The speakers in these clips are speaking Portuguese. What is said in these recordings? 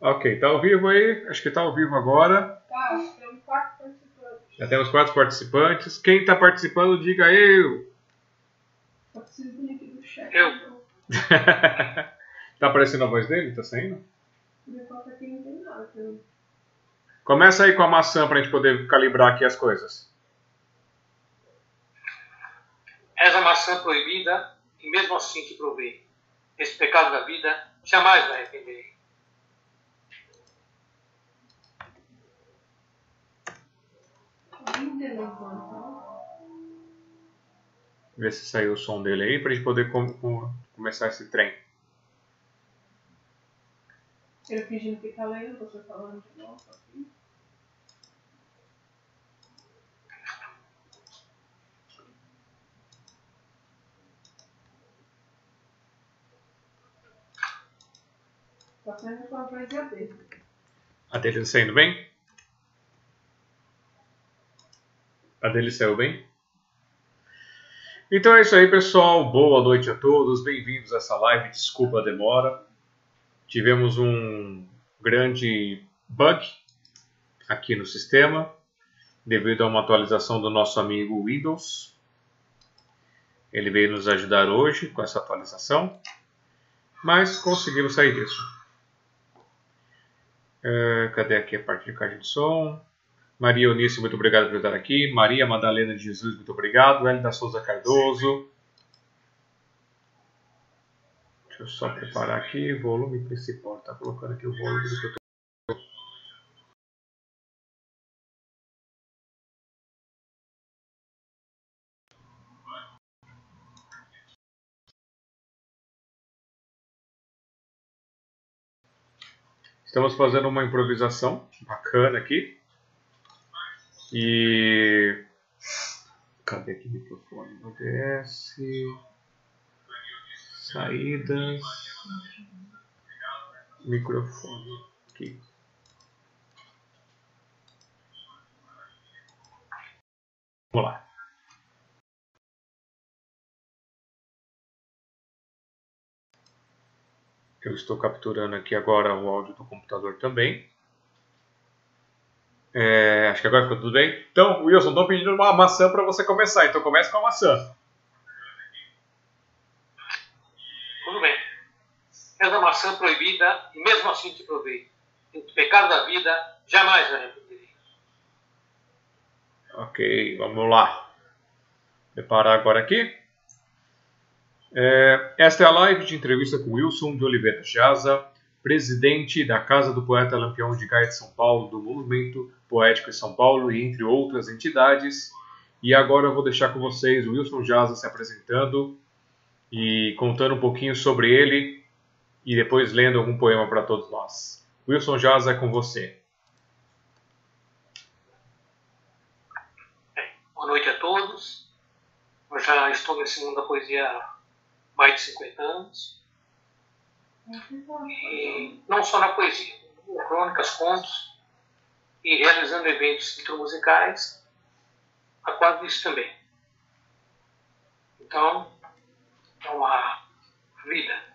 Ok, tá ao vivo aí? Acho que tá ao vivo agora. Tá, temos quatro participantes. Já temos quatro participantes. Quem tá participando, diga eu. Só preciso do chat. Eu. tá aparecendo a voz dele? Tá saindo? Por enquanto aqui não tem nada. então. Começa aí com a maçã pra gente poder calibrar aqui as coisas. És a maçã proibida, e mesmo assim te provei. Esse pecado da vida jamais me arrependerei. Alguém telefone, tá? Ver se saiu o som dele aí pra gente poder com- com- começar esse trem. Ele fingindo que tá lendo, você falando de novo aqui. Tá saindo com a poesia dele. A dele tá saindo bem? A dele saiu bem? Então é isso aí, pessoal. Boa noite a todos. Bem-vindos a essa live. Desculpa a demora. Tivemos um grande bug aqui no sistema devido a uma atualização do nosso amigo Windows. Ele veio nos ajudar hoje com essa atualização, mas conseguimos sair disso. É, cadê aqui a parte de caixa de som? Maria Eunice, muito obrigado por estar aqui. Maria Madalena de Jesus, muito obrigado. Hélida Souza Cardoso. Deixa eu só preparar aqui. Volume principal. Tá colocando aqui o volume do que eu tô. Estamos fazendo uma improvisação bacana aqui. E. Cadê aqui o microfone? ODS. Saídas. Microfone. Aqui. Vamos lá. Eu estou capturando aqui agora o áudio do computador também. É, acho que agora ficou tudo bem. Então, Wilson, estou pedindo uma maçã para você começar. Então comece com a maçã. Tudo bem. És a maçã proibida, e mesmo assim te provei. Esse pecado da vida jamais me arrependerei. Ok, vamos lá. Preparar agora aqui. É, esta é a live de entrevista com Wilson de Oliveira Jaza, presidente da Casa do Poeta Lampião de Gaia de São Paulo, do Movimento Poético de São Paulo e entre outras entidades. E agora eu vou deixar com vocês o Wilson Jaza se apresentando e contando um pouquinho sobre ele e depois lendo algum poema para todos nós. Wilson Jaza é com você. Boa noite a todos. Eu já estou nesse mundo da poesia há mais de 50 anos. E não só na poesia, em crônicas, contos e realizando eventos intromusicais, há quase isso também. Então, é uma vida.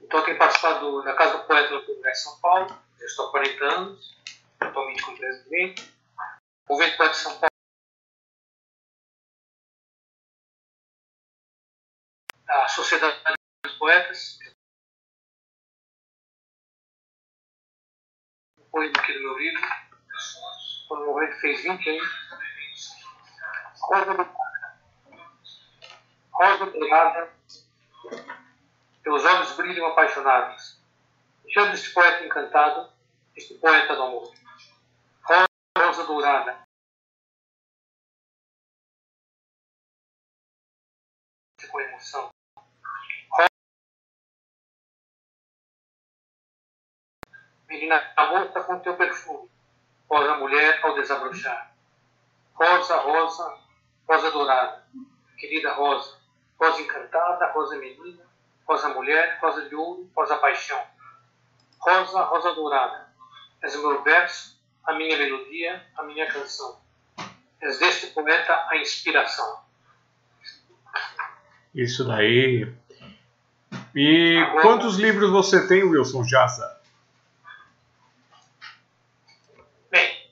Então, tenho participado da Casa do Poeta no Congresso São Paulo, já estou há 40 anos, atualmente como presidente. O Movimento Poeta de São Paulo, a Sociedade dos Poetas, poema aqui do meu livro, quando o movimento fez 20 anos. Rosa Rosa dourada, teus olhos brilham apaixonados. Chama este poeta encantado, este poeta do amor. Rosa dourada, com emoção. Menina morta com teu perfume, rosa mulher ao desabrochar. Rosa, rosa, rosa dourada, querida rosa, rosa encantada, rosa menina, rosa mulher, rosa de ouro, rosa paixão. Rosa, rosa dourada, és o meu verso, a minha melodia, a minha canção. És deste poeta a inspiração. Isso daí E Agora- quantos livros você tem, Wilson Jaça? Bem,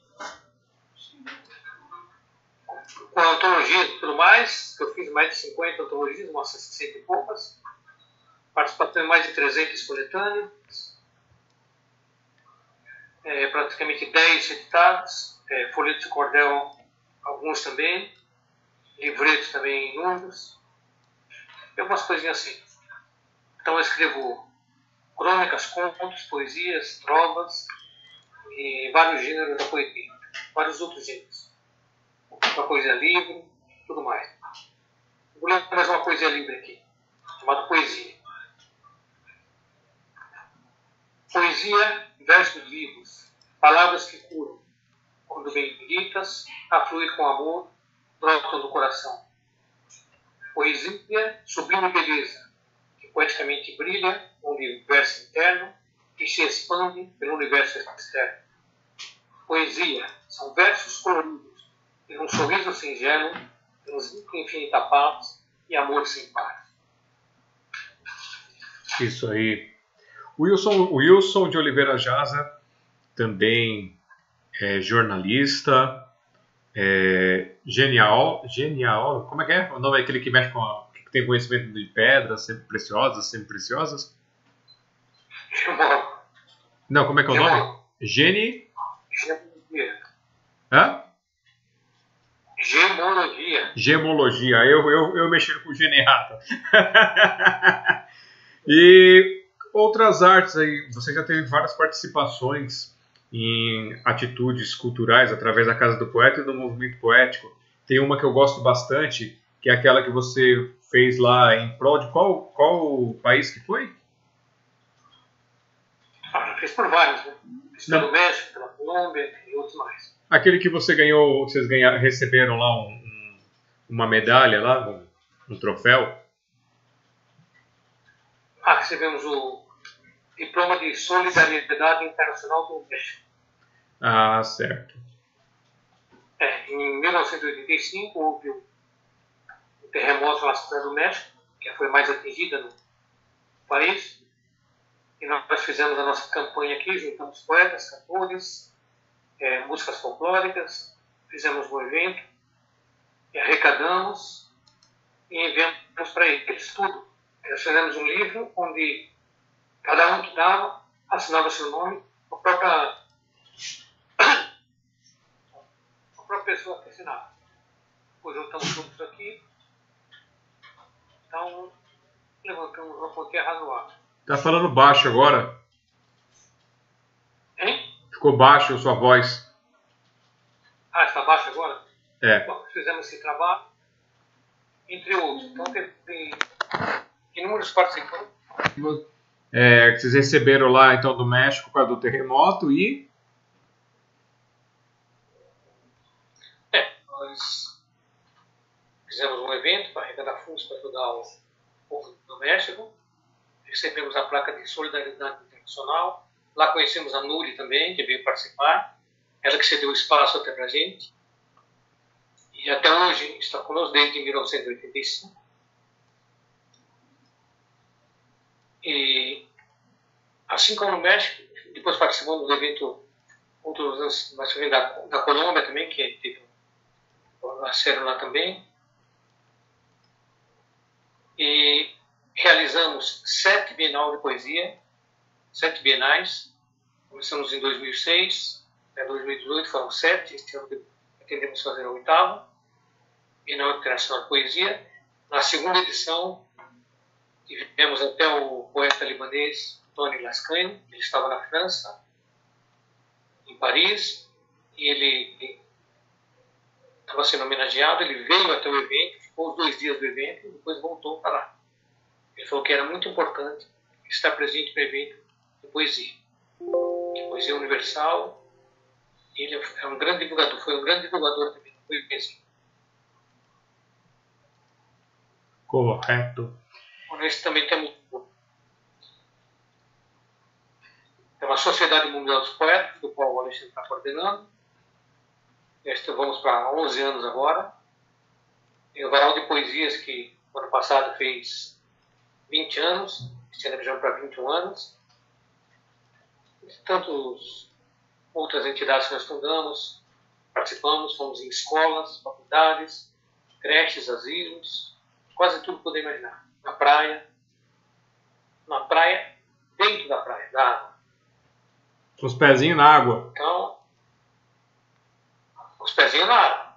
com antologias e tudo mais, eu fiz mais de 50 antologias, umas 60 e poucas, participação em mais de 300 coletâneas, é, praticamente 10 editados, é, folhetos de cordel, alguns também, livretos também inúmeros, e algumas coisinhas assim. Então eu escrevo crônicas, contos, poesias, trovas, e vários gêneros da poesia, vários outros gêneros. Uma poesia livre, tudo mais. Vou ler mais uma poesia livre aqui, chamada Poesia. Poesia, versos vivos, palavras que curam, quando bem ditas, afluem com amor, brotam do coração. Poesia, sublime beleza, que poeticamente brilha no universo interno que se expande pelo universo externo. Poesia são versos coloridos, em um sorriso singelo, infinita paz e amor sem par. Isso aí. Wilson, Wilson de Oliveira Jaza, também é jornalista, é genial, genial, como é que é? O nome é aquele que mexe com a, que tem conhecimento de pedras, sempre preciosas, sempre preciosas? Não, como é que é o nome? Gemologia. Hã? Gemologia. Gemologia. Eu, eu, eu mexendo com geniata. e outras artes aí. Você já teve várias participações em atitudes culturais através da Casa do Poeta e do Movimento Poético. Tem uma que eu gosto bastante, que é aquela que você fez lá em prol de qual, qual país que foi? Ah, fez por vários, né? Fiz pelo México, pela Colômbia e outros mais. Aquele que você ganhou, vocês ganharam, receberam lá um- um- uma medalha lá, um, um troféu. Ah, recebemos o Diploma de Solidariedade Internacional do México. Ah, certo. É, em 1985 houve um terremoto na cidade do México, que foi mais atingida no país. E nós fizemos a nossa campanha aqui, juntamos poetas, cantores, é, músicas folclóricas, fizemos um evento, arrecadamos e enviamos para eles tudo. Nós fizemos um livro onde cada um que dava assinava seu nome, a própria a própria pessoa que assinava. Juntamos tudo isso aqui. Então, levantamos uma quantia razoável. Tá falando baixo agora. Hein? Ficou baixo a sua voz. Ah, está baixo agora? É. Bom, fizemos esse trabalho, entre outros. Então, teve inúmeros participantes. É, que vocês receberam lá então do México por causa do terremoto e É, nós fizemos um evento para arrecadar fundos para ajudar o povo do México. Recebemos a placa de solidariedade internacional. Lá conhecemos a Nuri também, que veio participar. Ela que cedeu espaço até para a gente. E até hoje está conosco desde 1985. E assim como no México, depois participamos do evento outros tivemos da, da Colômbia também, que teve nasceram lá também. E realizamos sete bienal de poesia, sete bienais. Começamos em 2006, até 2018 foram sete, este ano pretendemos fazer a oitava. Bienal Internacional de Poesia. Na segunda edição, tivemos até o poeta libanês Tony Lascane, ele estava na França, em Paris, e ele estava sendo homenageado, ele veio até o evento, ficou os dois dias do evento e depois voltou para lá. Ele falou que era muito importante estar presente no evento de poesia. Poesia universal, ele é um grande divulgador, foi um grande divulgador também da poesia. correto. Nós também temos tem uma Sociedade Mundial dos Poetas, do qual o Alexandre está coordenando. Este, vamos para 11 anos agora. Tem o Varal de Poesias, que no ano passado fez 20 anos. este ano já para 21 anos. Tantos outras entidades que nós fundamos, participamos, fomos em escolas, faculdades, creches, asilos, quase tudo poder imaginar. Na praia, na praia, dentro da praia, da água. Os pezinhos na água. Então, os pezinhos na água.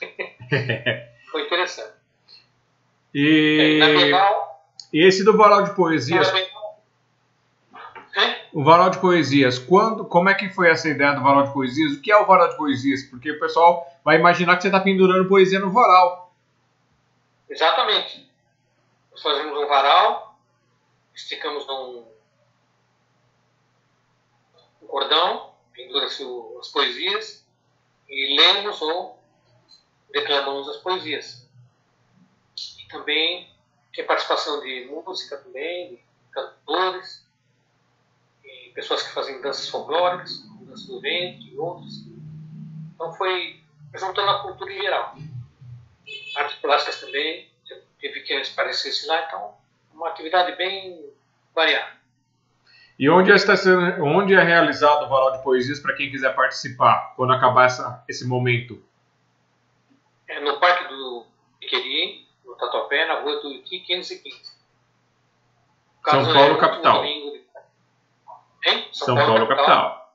Foi interessante. E, Na Bienal, e esse do Varal de Poesias, na Bienal- Hein? o Varal de Poesias, quando, como é que foi essa ideia do Varal de Poesias? O que é o Varal de Poesias? Porque o pessoal vai imaginar que você está pendurando poesia no varal. Exatamente. Nós fazemos um varal, esticamos num um cordão, pendura-se as poesias e lemos ou declamamos as poesias. E também tem participação de música também, de cantores, pessoas que fazem danças folclóricas, dança do vento e outras. Então foi juntando a cultura em geral artes plásticas também, eu tive que aparecesse lá, então uma atividade bem variada. E onde está sendo, onde é realizado o Varal de Poesias para quem quiser participar quando acabar essa, esse momento? É no Parque do Piqueri, no Tatuapé, na rua do Iti 515. São Paulo, é capital. domingo Hein? São, Paulo, capital.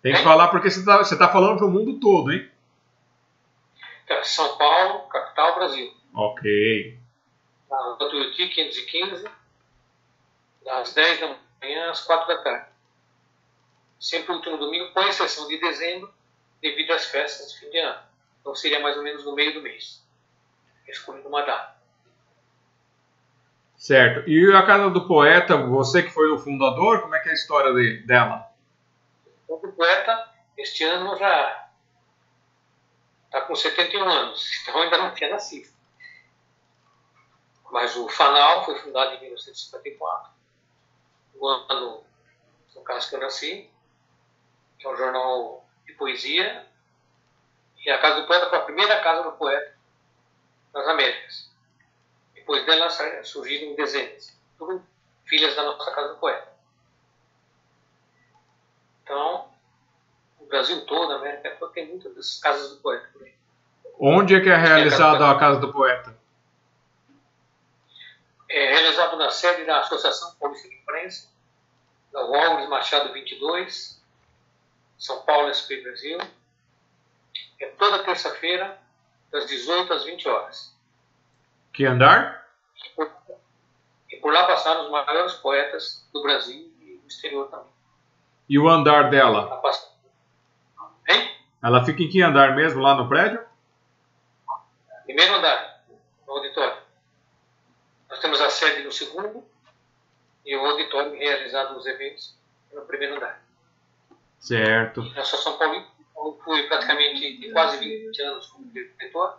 Tem que Hein? falar porque você está tá falando para o mundo todo, hein? É, São Paulo, capital, Brasil. Ok. Na Iti 515, das 10 da manhã às 4 da tarde. Sempre o último domingo, com exceção de dezembro, devido às festas de fim de ano. Então seria mais ou menos no meio do mês. Escolhendo uma data. Certo. E a Casa do Poeta, você que foi o fundador, como é que é a história de- dela? O poeta, este ano já está com 71 anos, então ainda não tinha nascido. Mas o Fanal foi fundado em 1954, o ano, no caso que eu nasci, que é um jornal de poesia, e a Casa do Poeta foi a primeira casa do poeta nas Américas. Depois dela surgiram dezenas, tudo filhas da nossa Casa do Poeta. Então, o Brasil todo, a América toda, tem muitas casas do poeta por aí. Onde é que é realizada a Casa do Poeta? É realizado na sede da Associação Paulista de Imprensa, da Walgres Machado 22, São Paulo, SP Brasil. É toda terça-feira, das 18 às 20 horas. Que andar? E por, e por lá passaram os maiores poetas do Brasil e do exterior também. E o andar dela? Passa- Hein? Ela fica em que andar mesmo, lá no prédio? Primeiro andar, no auditório. Nós temos a sede no segundo e o auditório realizado os eventos no primeiro andar. Certo. Na Associação Paulista, eu fui praticamente quase 20 anos como diretor,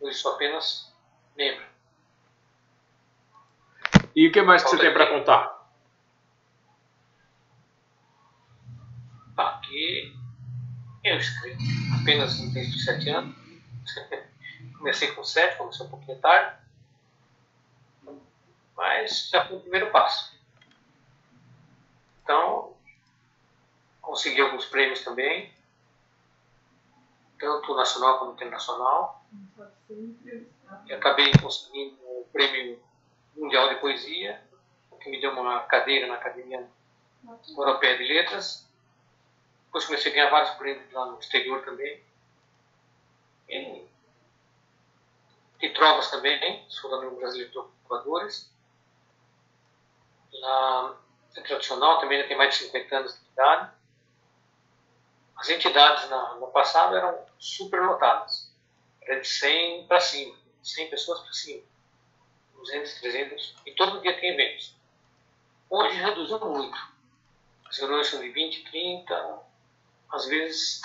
hoje sou apenas membro. E o que mais que você tem para contar? Aqui eu escrevo apenas desde os 7 anos. Comecei com 7, comecei um pouquinho tarde. Mas já foi o primeiro passo. Então, consegui alguns prêmios também, tanto nacional como internacional. E acabei conseguindo o prêmio mundial de poesia, o que me deu uma cadeira na Academia Europeia de Letras. Depois comecei a ganhar vários prêmios lá no exterior também. E, e trovas também, sou da União Brasileira de Trovadores. Na é tradicional também tem mais de 50 anos de idade. As entidades na, no passado eram super lotadas. Era de 100 para cima, 100 pessoas para cima. 200, 300, e todo dia tem eventos. Hoje reduziu muito. As reuniões são de 20, 30, às vezes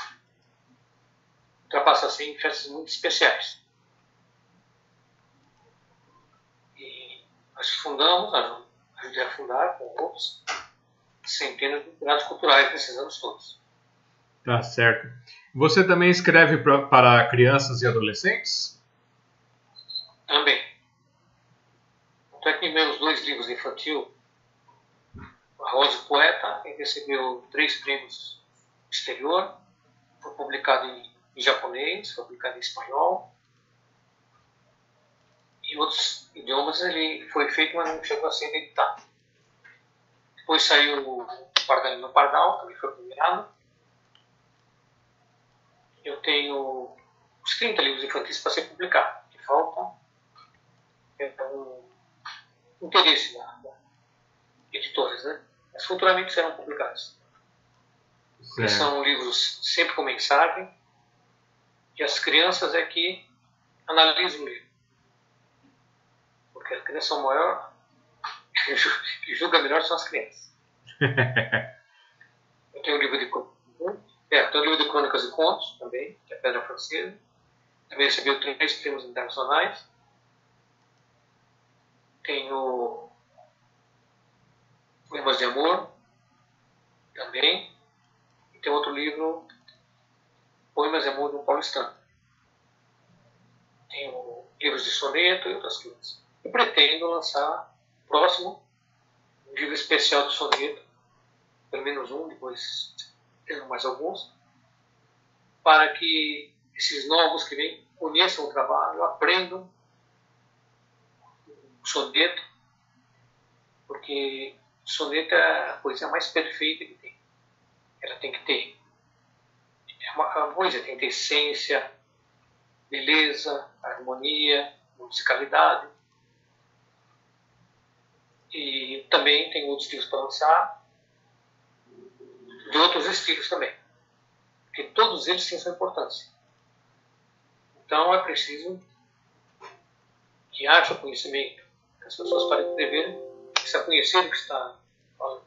ultrapassa 100 em festas muito especiais. E nós fundamos, aju- ajudei a fundar com outros, centenas de entidades culturais nesses anos todos. Tá certo. Você também escreve pra, para crianças e adolescentes? Também. Até que meus dois livros infantil, A Rosa Poeta, ele recebeu três prêmios exterior, foi publicado em, em japonês, foi publicado em espanhol, em outros idiomas ele foi feito, mas não chegou a ser editado. Depois saiu o Pardal no Pardal, também foi publicado. Eu tenho os 30 livros infantis para ser publicado, que falta é um interesse da, da editoras, né? Mas futuramente serão publicados. São livros sempre com mensagem, e as crianças é que analisam o livro porque as crianças são maior, que julga melhor são as crianças. eu tenho um livro de é, tenho um livro de crônicas e contos também, que é a Pedra Francesa. Também recebeu três prêmios internacionais. Tenho Poemas de Amor, também. E tem outro livro, Poemas de Amor do Paulistano. Tenho livros de soneto e outras coisas e pretendo lançar próximo um livro especial de soneto, pelo menos um, depois tendo mais alguns, para que esses novos que vêm conheçam o trabalho, aprendam o soneto, porque soneto é a poesia mais perfeita que tem. Ela tem que ter. É uma, uma poesia tem que ter essência, beleza, harmonia, musicalidade. E também tem outros estilos para lançar, outros estilos também. Porque todos eles têm sua importância. Então é preciso que haja conhecimento, que as pessoas parem de escrever, que conhecer o que está falando.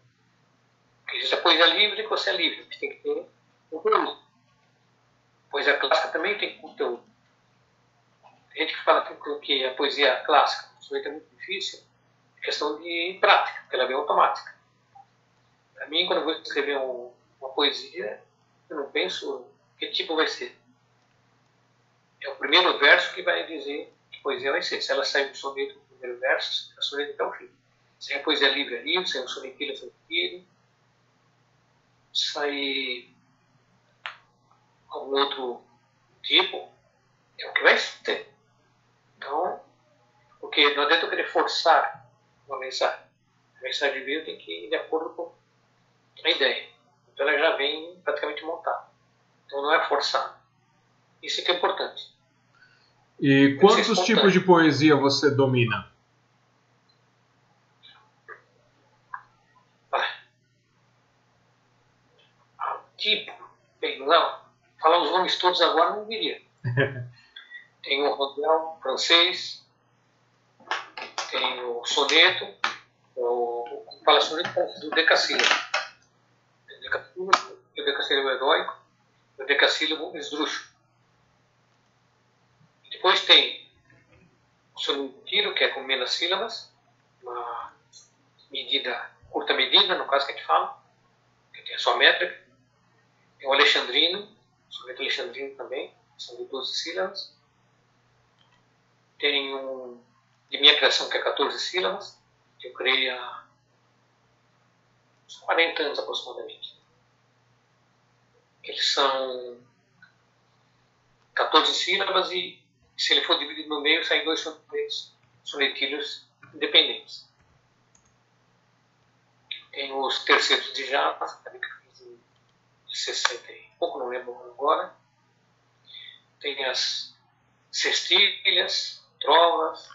Que existe a poesia livre e que você é livre, que tem que ter conteúdo. Poesia clássica também tem conteúdo. Tem gente que fala que a poesia clássica é muito difícil, questão de prática, porque ela é bem automática. Para mim, quando eu vou escrever um, uma poesia, eu não penso que tipo vai ser. É o primeiro verso que vai dizer que poesia vai ser. Se ela sair do soneto no primeiro verso, é soneto até o fim. Se é poesia livre é livre, se é um sonetilho é sonetilho. Sair algum outro tipo, é o que vai ter. Então, porque não adianta eu querer forçar uma mensagem. A mensagem veio tem que ir de acordo com a ideia. Então ela já vem praticamente montada. Então não é forçado. Isso é que é importante. E quantos tipos de poesia você domina? Ah, tipo, bem, não, falar os nomes todos agora não viria. Tem o Rodel francês, tem o soneto, o, fala soneto do decassílabo. Decassílabo, o heróico, o decassílabo esdrúxulo. Depois tem o sonetiro, que é com menos sílabas, uma medida, curta medida, no caso que a gente fala, que tem a sua métrica. Tem o alexandrino, o soneto alexandrino também, são de 12 sílabas. Tem um de minha criação, que é 14 sílabas, que eu criei há uns 40 anos aproximadamente. Eles são 14 sílabas e, se ele for dividido no meio, saem dois sonetilhos independentes. Tem os terceiros de Java, também que fiz em 60 e pouco, não lembro agora. Tem as cestilhas, trovas,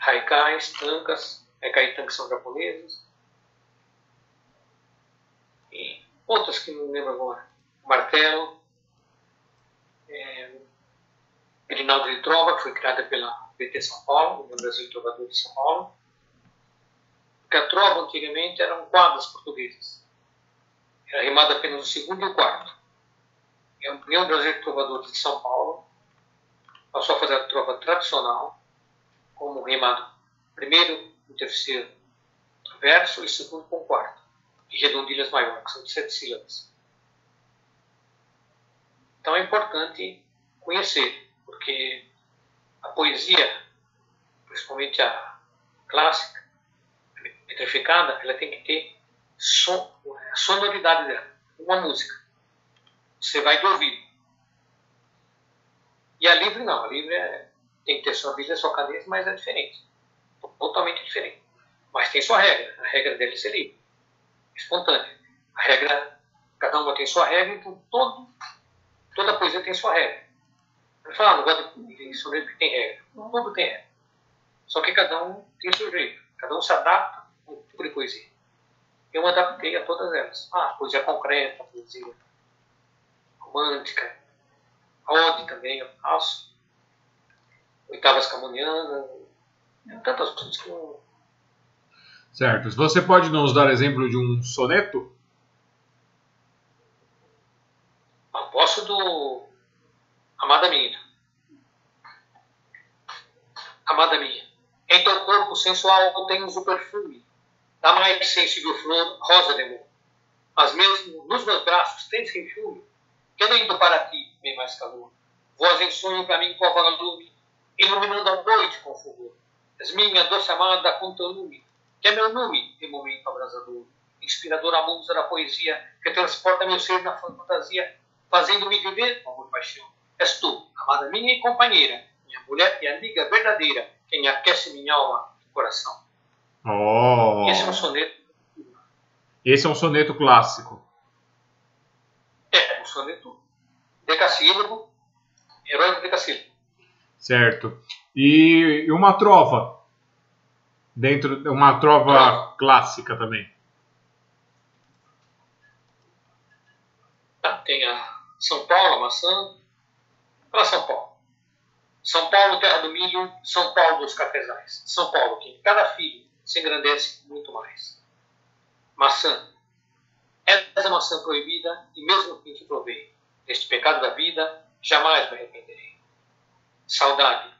haikais, tankas, haikai tankas são japoneses, e outras que não lembro agora, martelo, é, Grinaldo de Trova, que foi criada pela BT São Paulo, no Brasil Trovador de São Paulo, porque a trova antigamente eram quadras portuguesas, era rimada apenas o segundo e o quarto. E a União Brasileira de Trovadores de São Paulo passou a fazer a trova tradicional, como rimado primeiro e terceiro verso e segundo com quarto, e redondilhas maiores, que são de sete sílabas. Então é importante conhecer, porque a poesia, principalmente a clássica, metrificada, ela tem que ter som, a sonoridade dela, uma música. Você vai de ouvido. E a livre não, a livre é, tem que ter sua Bíblia, sua caneta, mas é diferente. Totalmente diferente. Mas tem sua regra. A regra dele é ser livre. Espontânea. A regra, cada uma tem sua regra, então todo, toda poesia tem sua regra. Ele fala, não gosto de soneto que tem regra. Tudo tem regra. Só que cada um tem seu jeito. Cada um se adapta a um tipo de poesia. Eu me adaptei a todas elas. Ah, poesia concreta, poesia romântica, ode também eu faço, oitavas camunianas, tantas coisas que eu... Certo. Você pode nos dar exemplo de um soneto? Ah, posso do Amada Minha. Amada minha, em teu corpo sensual tens o perfume da mais sensível flor rosa de amor. Mas mesmo nos meus braços tens enxume, querendo para ti bem mais calor. Voz em sonho para mim com lume, iluminando a noite com fulgor. És minha doce amada com teu lume, que é meu nome de momento abrasador. Inspiradora musa da poesia, que transporta meu ser na fantasia, fazendo-me viver com amor e paixão. És tu, amada minha e companheira, minha mulher e amiga verdadeira, quem aquece minha alma e coração. Oh. Esse é um soneto. Esse é um soneto clássico. É, um soneto decassílabo, heróico decassílabo. Certo. E uma trova? Dentro, uma trova ah. clássica também. Tá, tem a São Paulo, a maçã. Para São Paulo. São Paulo, terra do milho, São Paulo dos cafezais. São Paulo, que em cada filho se engrandece muito mais. Maçã. Essa maçã proibida, e mesmo que te provei, deste pecado da vida, jamais me arrependerei. Saudade.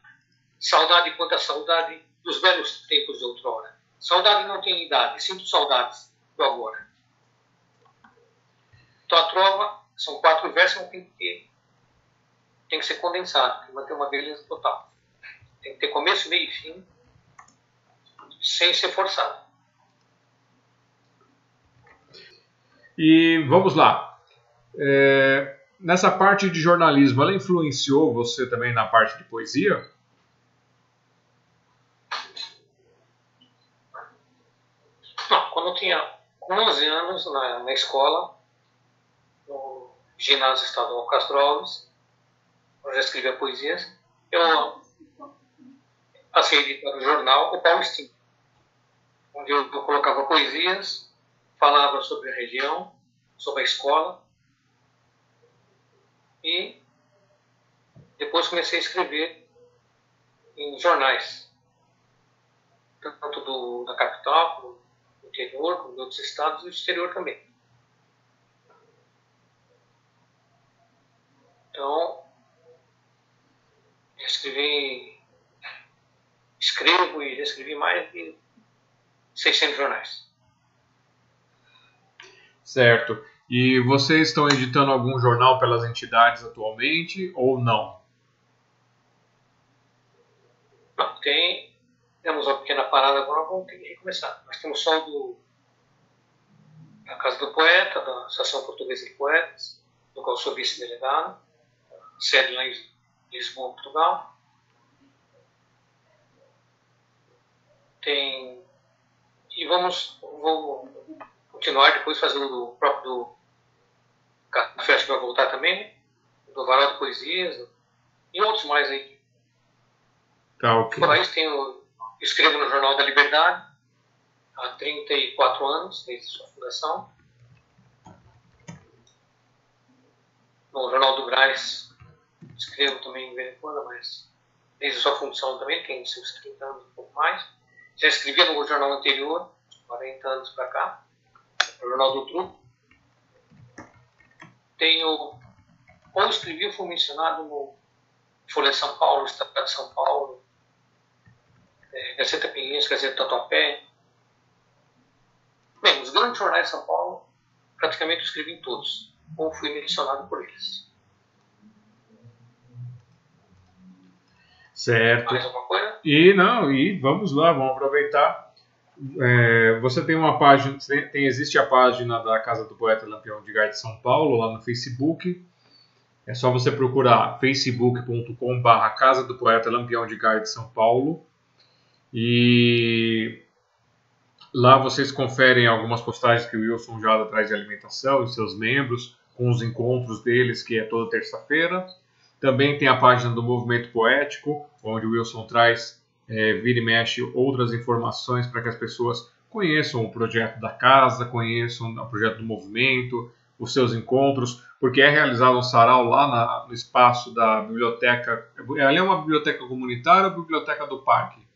Saudade quanta saudade dos velhos tempos de outrora. Saudade não tem idade, sinto saudades do agora. Então a trova são quatro versos, mas tem que, tem que ser condensado, tem que manter uma beleza total. Tem que ter começo, meio e fim, sem ser forçado. E vamos lá. É, nessa parte de jornalismo, ela influenciou você também na parte de poesia? Não, quando eu tinha 11 anos na, na escola, no ginásio estadual Castro Alves, eu já escrevia poesias, eu passei para o jornal O Paulistinho, onde eu, eu colocava poesias, falava sobre a região, sobre a escola, e depois comecei a escrever em jornais, tanto do, da capital, interior, como de outros estados e do exterior também. Então, escrevi, escrevo e já escrevi mais de 600 jornais. Certo. E vocês estão editando algum jornal pelas entidades atualmente ou não? Não, tem. Temos uma pequena parada agora, vamos ter que recomeçar. Nós temos só do, da Casa do Poeta, da Associação Portuguesa de Poetas, do qual sou vice-delegado, sede lá em Lisboa, Portugal. Tem. E vamos. Vou continuar depois fazendo o próprio do Café que vai voltar também, né? do Varal de Poesias e outros mais aí. Tá, ok. Por isso tenho, escrevo no Jornal da Liberdade há 34 anos, desde sua fundação. No Jornal do Graz escrevo também em vez em quando, mas desde sua fundação também, tem seus 30 anos, um pouco mais. Já escrevia no jornal anterior, 40 anos para cá, no Jornal do Truco tenho, ou escrevi, fui mencionado no Folha de São Paulo, Estado de São Paulo, é, Gazeta Pinheiros, Gazeta Tatuapé. Bem, os grandes jornais de São Paulo, praticamente escrevi em todos, ou fui mencionado por eles. Certo. Mais alguma coisa? E não, e vamos lá, vamos aproveitar. É, você tem uma página, tem, existe a página da Casa do Poeta Lampião de Gaia de São Paulo lá no Facebook. É só você procurar facebook.com/barra Casa do Poeta Lampião de Gaia de São Paulo. E lá vocês conferem algumas postagens que o Wilson já traz de alimentação e seus membros, com os encontros deles, que é toda terça-feira. Também tem a página do Movimento Poético, onde o Wilson traz, é, vira e mexe, outras informações para que as pessoas conheçam o projeto da casa, conheçam o projeto do movimento, os seus encontros, porque é realizado um sarau lá na, no espaço da biblioteca. Ali é uma biblioteca comunitária ou biblioteca do parque?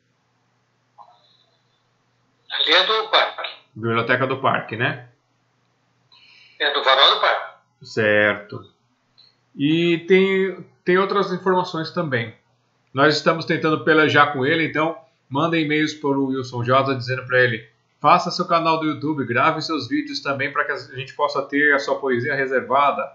Ali é do parque. Biblioteca do parque, né? É do varal do parque. Certo. E tem, tem outras informações também. Nós estamos tentando pelejar com ele, então mandem e-mails para o Wilson Josa dizendo para ele faça seu canal do YouTube, grave seus vídeos também para que a gente possa ter a sua poesia reservada,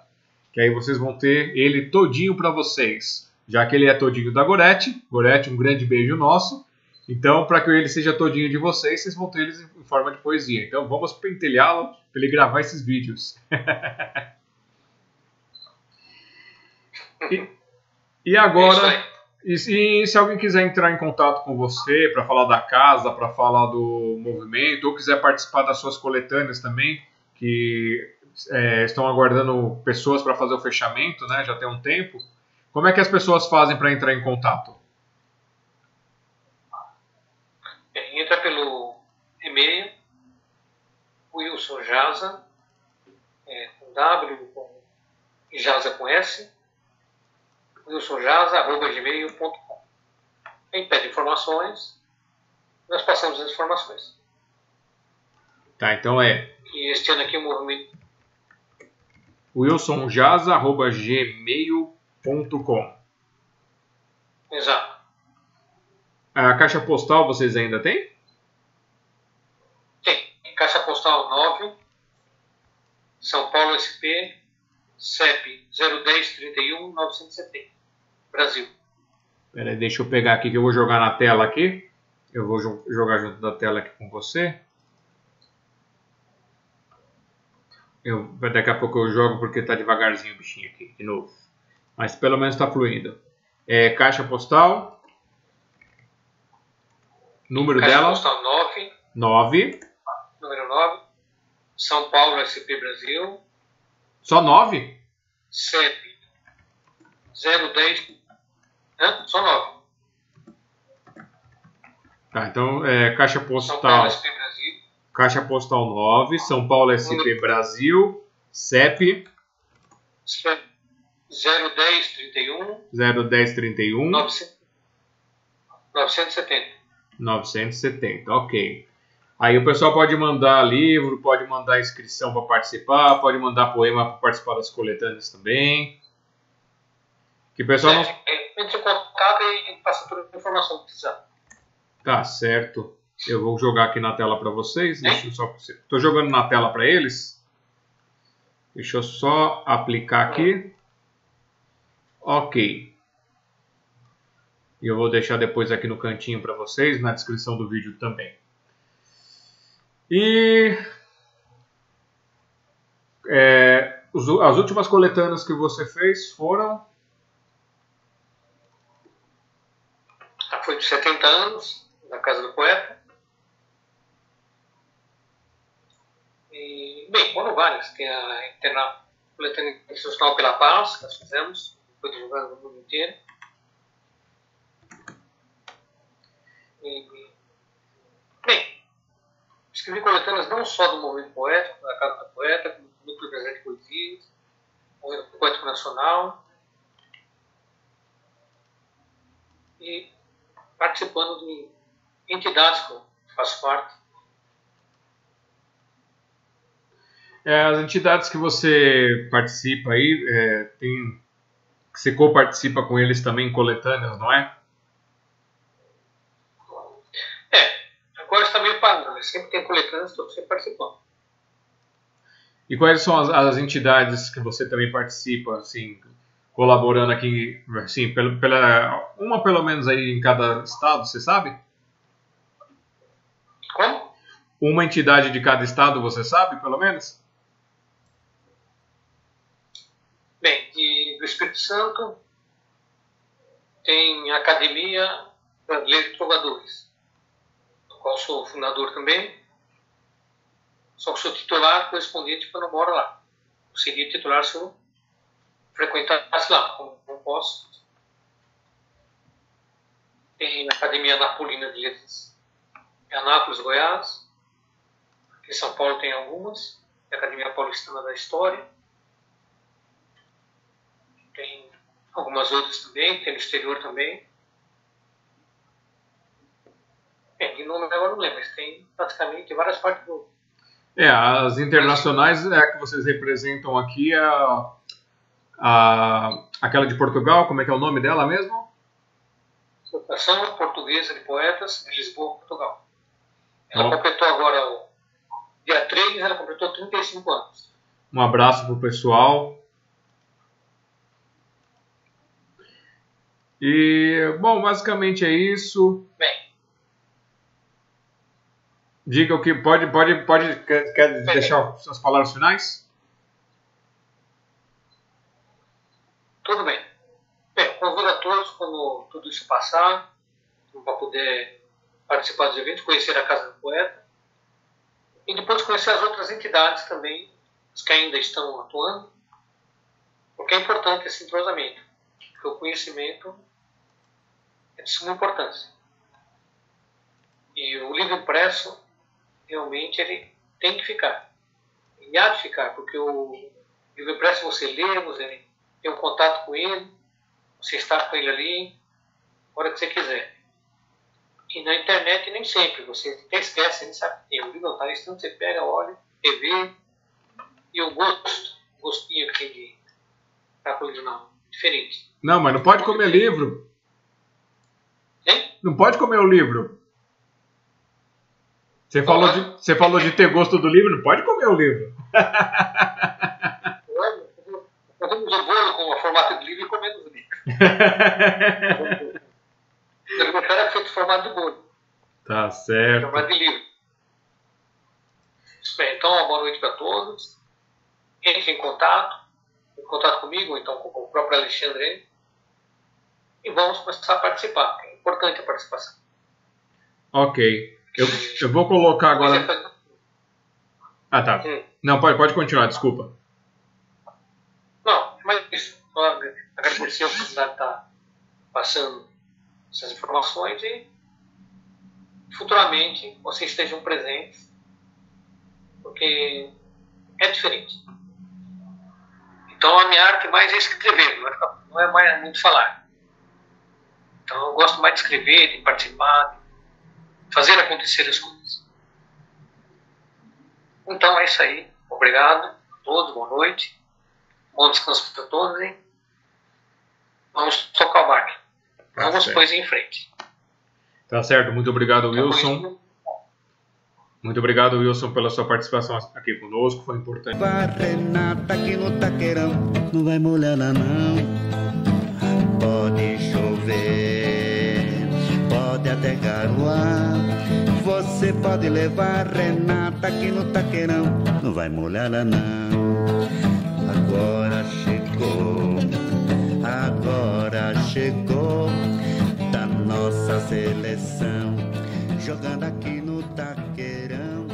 que aí vocês vão ter ele todinho para vocês, já que ele é todinho da Gorete. Gorete, um grande beijo nosso. Então, para que ele seja todinho de vocês, vocês vão ter eles em forma de poesia. Então, vamos pentelhá-lo para ele gravar esses vídeos. e, e, agora, e, e, se alguém quiser entrar em contato com você para falar da casa, para falar do movimento, ou quiser participar das suas coletâneas também, que é, estão aguardando pessoas para fazer o fechamento, né? Já tem um tempo. Como é que as pessoas fazem para entrar em contato? Wilson Jaza, é, com W, com Jaza com S, wilsonjaza.gmail.com. Quem pede informações, nós passamos as informações. Tá, então é. E este ano aqui o movimento. wilsonjaza.gmail.com Exato. A caixa postal vocês ainda têm? Caixa postal 9, São Paulo SP, CEP 010 31 970, Brasil. Pera aí, deixa eu pegar aqui que eu vou jogar na tela aqui. Eu vou jogar junto da tela aqui com você. Eu, daqui a pouco eu jogo porque está devagarzinho o bichinho aqui, de novo. Mas pelo menos está fluindo. É, caixa postal Número Caixa dela? postal 9. 9. Número 9. São Paulo, SP Brasil. Só 9? CEP 010. Hã? Só 9. Tá, então é Caixa São Paulo, Postal. SP Brasil. Caixa Postal 9, São Paulo SP Brasil, CEP CEP 010 31 01031 900 970. 970, ok. Aí o pessoal pode mandar livro, pode mandar inscrição para participar, pode mandar poema para participar das coletâneas também. Que o pessoal não. Entre em contato e passa toda a informação que precisar. Tá certo. Eu vou jogar aqui na tela para vocês. Deixa eu só. Estou jogando na tela para eles. Deixa eu só aplicar aqui. Ok. E eu vou deixar depois aqui no cantinho para vocês, na descrição do vídeo também. E é, as últimas coletâneas que você fez foram Ah, Foi de 70 anos, na Casa do Poeta. E, bem, foram várias. Tem a interna, coletânea institucional pela paz, que nós fizemos, foi divulgada no mundo inteiro. E, bem, escrevi coletâneas não só do movimento poético, da Casa do Poeta, como do Núcleo de Poesias, movimento poético nacional, e participando de entidades que eu faço parte. É, as entidades que você participa aí, é, tem, que você co-participa com eles também coletâneas, não? É, agora está meio parado, mas sempre tem coletâneas, estou sempre participando. E quais são as, as entidades que você também participa, assim, colaborando aqui, assim, pelo, pela, uma pelo menos aí em cada estado, você sabe? Como? Uma entidade de cada estado, você sabe, pelo menos? Bem, de, do Espírito Santo tem a Academia Brasileira de Trovadores, do qual sou fundador também. Só que sou titular correspondente porque eu moro lá. Eu seria titular se eu frequentasse lá, como não posso. Tem a Academia Napolina de Letras em Anápolis, Goiás. Aqui em São Paulo tem algumas. Tem a Academia Paulistana da História tem algumas outras também, tem no exterior também. É, nome agora não lembro, mas tem praticamente várias partes do. É, as internacionais é que vocês representam aqui a, a aquela de Portugal, como é que é o nome dela mesmo? Associação Portuguesa de Poetas de Lisboa, Portugal. Ela Ó. completou agora, dia 3, ela completou 35 anos. Um abraço pro pessoal. E, bom, basicamente é isso. Bem, Diga o que pode, pode, pode, quer, quer deixar suas palavras finais? tudo bem. Bem, convido a todos, quando tudo isso passar, para poder participar dos eventos, conhecer a Casa do Poeta e depois conhecer as outras entidades também, as que ainda estão atuando, porque é importante esse entrosamento, porque o conhecimento é de suma importância. E o livro impresso, realmente, ele tem que ficar. E há de ficar, porque o livro impresso você lê, você tem um contato com ele, você está com ele ali, a hora que você quiser. E na internet nem sempre, você até esquece, nem sabe que tem. O livro não está ali, então você pega, olha, revê, e o gosto, o gostinho que tem de estar com o livro não, diferente. Não, mas não pode comer livro. Hein? Não pode comer o livro. Você falou, de, você falou de ter gosto do livro, não pode comer o livro. Fazemos o bolo com o formato de livro e comemos o livro. O aniversário é feito formato de bolo, tá certo. formato de livro. Bem, então, uma boa noite para todos. Entre em contato, em contato comigo, ou então com o próprio Alexandre. E vamos começar a participar. É importante a participação. Ok. Eu, eu vou colocar agora. Ah, tá. Hum. Não, pode, pode continuar, desculpa. Não, mas isso. Só agradecer a oportunidade de estar passando essas informações e futuramente vocês estejam presentes, porque é diferente. Então a minha arte mais é escrever, não é, não é mais muito falar. Então eu gosto mais de escrever, de participar, fazer acontecer as coisas. Então é isso aí. Obrigado a todos, boa noite. Bom descanso para todos, hein? Vamos tocar o barco. Tá Vamos, certo. pois, em frente. Tá certo, muito obrigado, Então, Wilson. Muito obrigado, Wilson, pela sua participação aqui conosco, foi importante. Renata aqui no taqueirão, não vai molhar lá não. Pode chover, pode até garoar. Você pode levar Renata aqui no taqueirão, não vai molhar lá não. Agora chegou, agora chegou da nossa seleção, jogando aqui no taqueirão.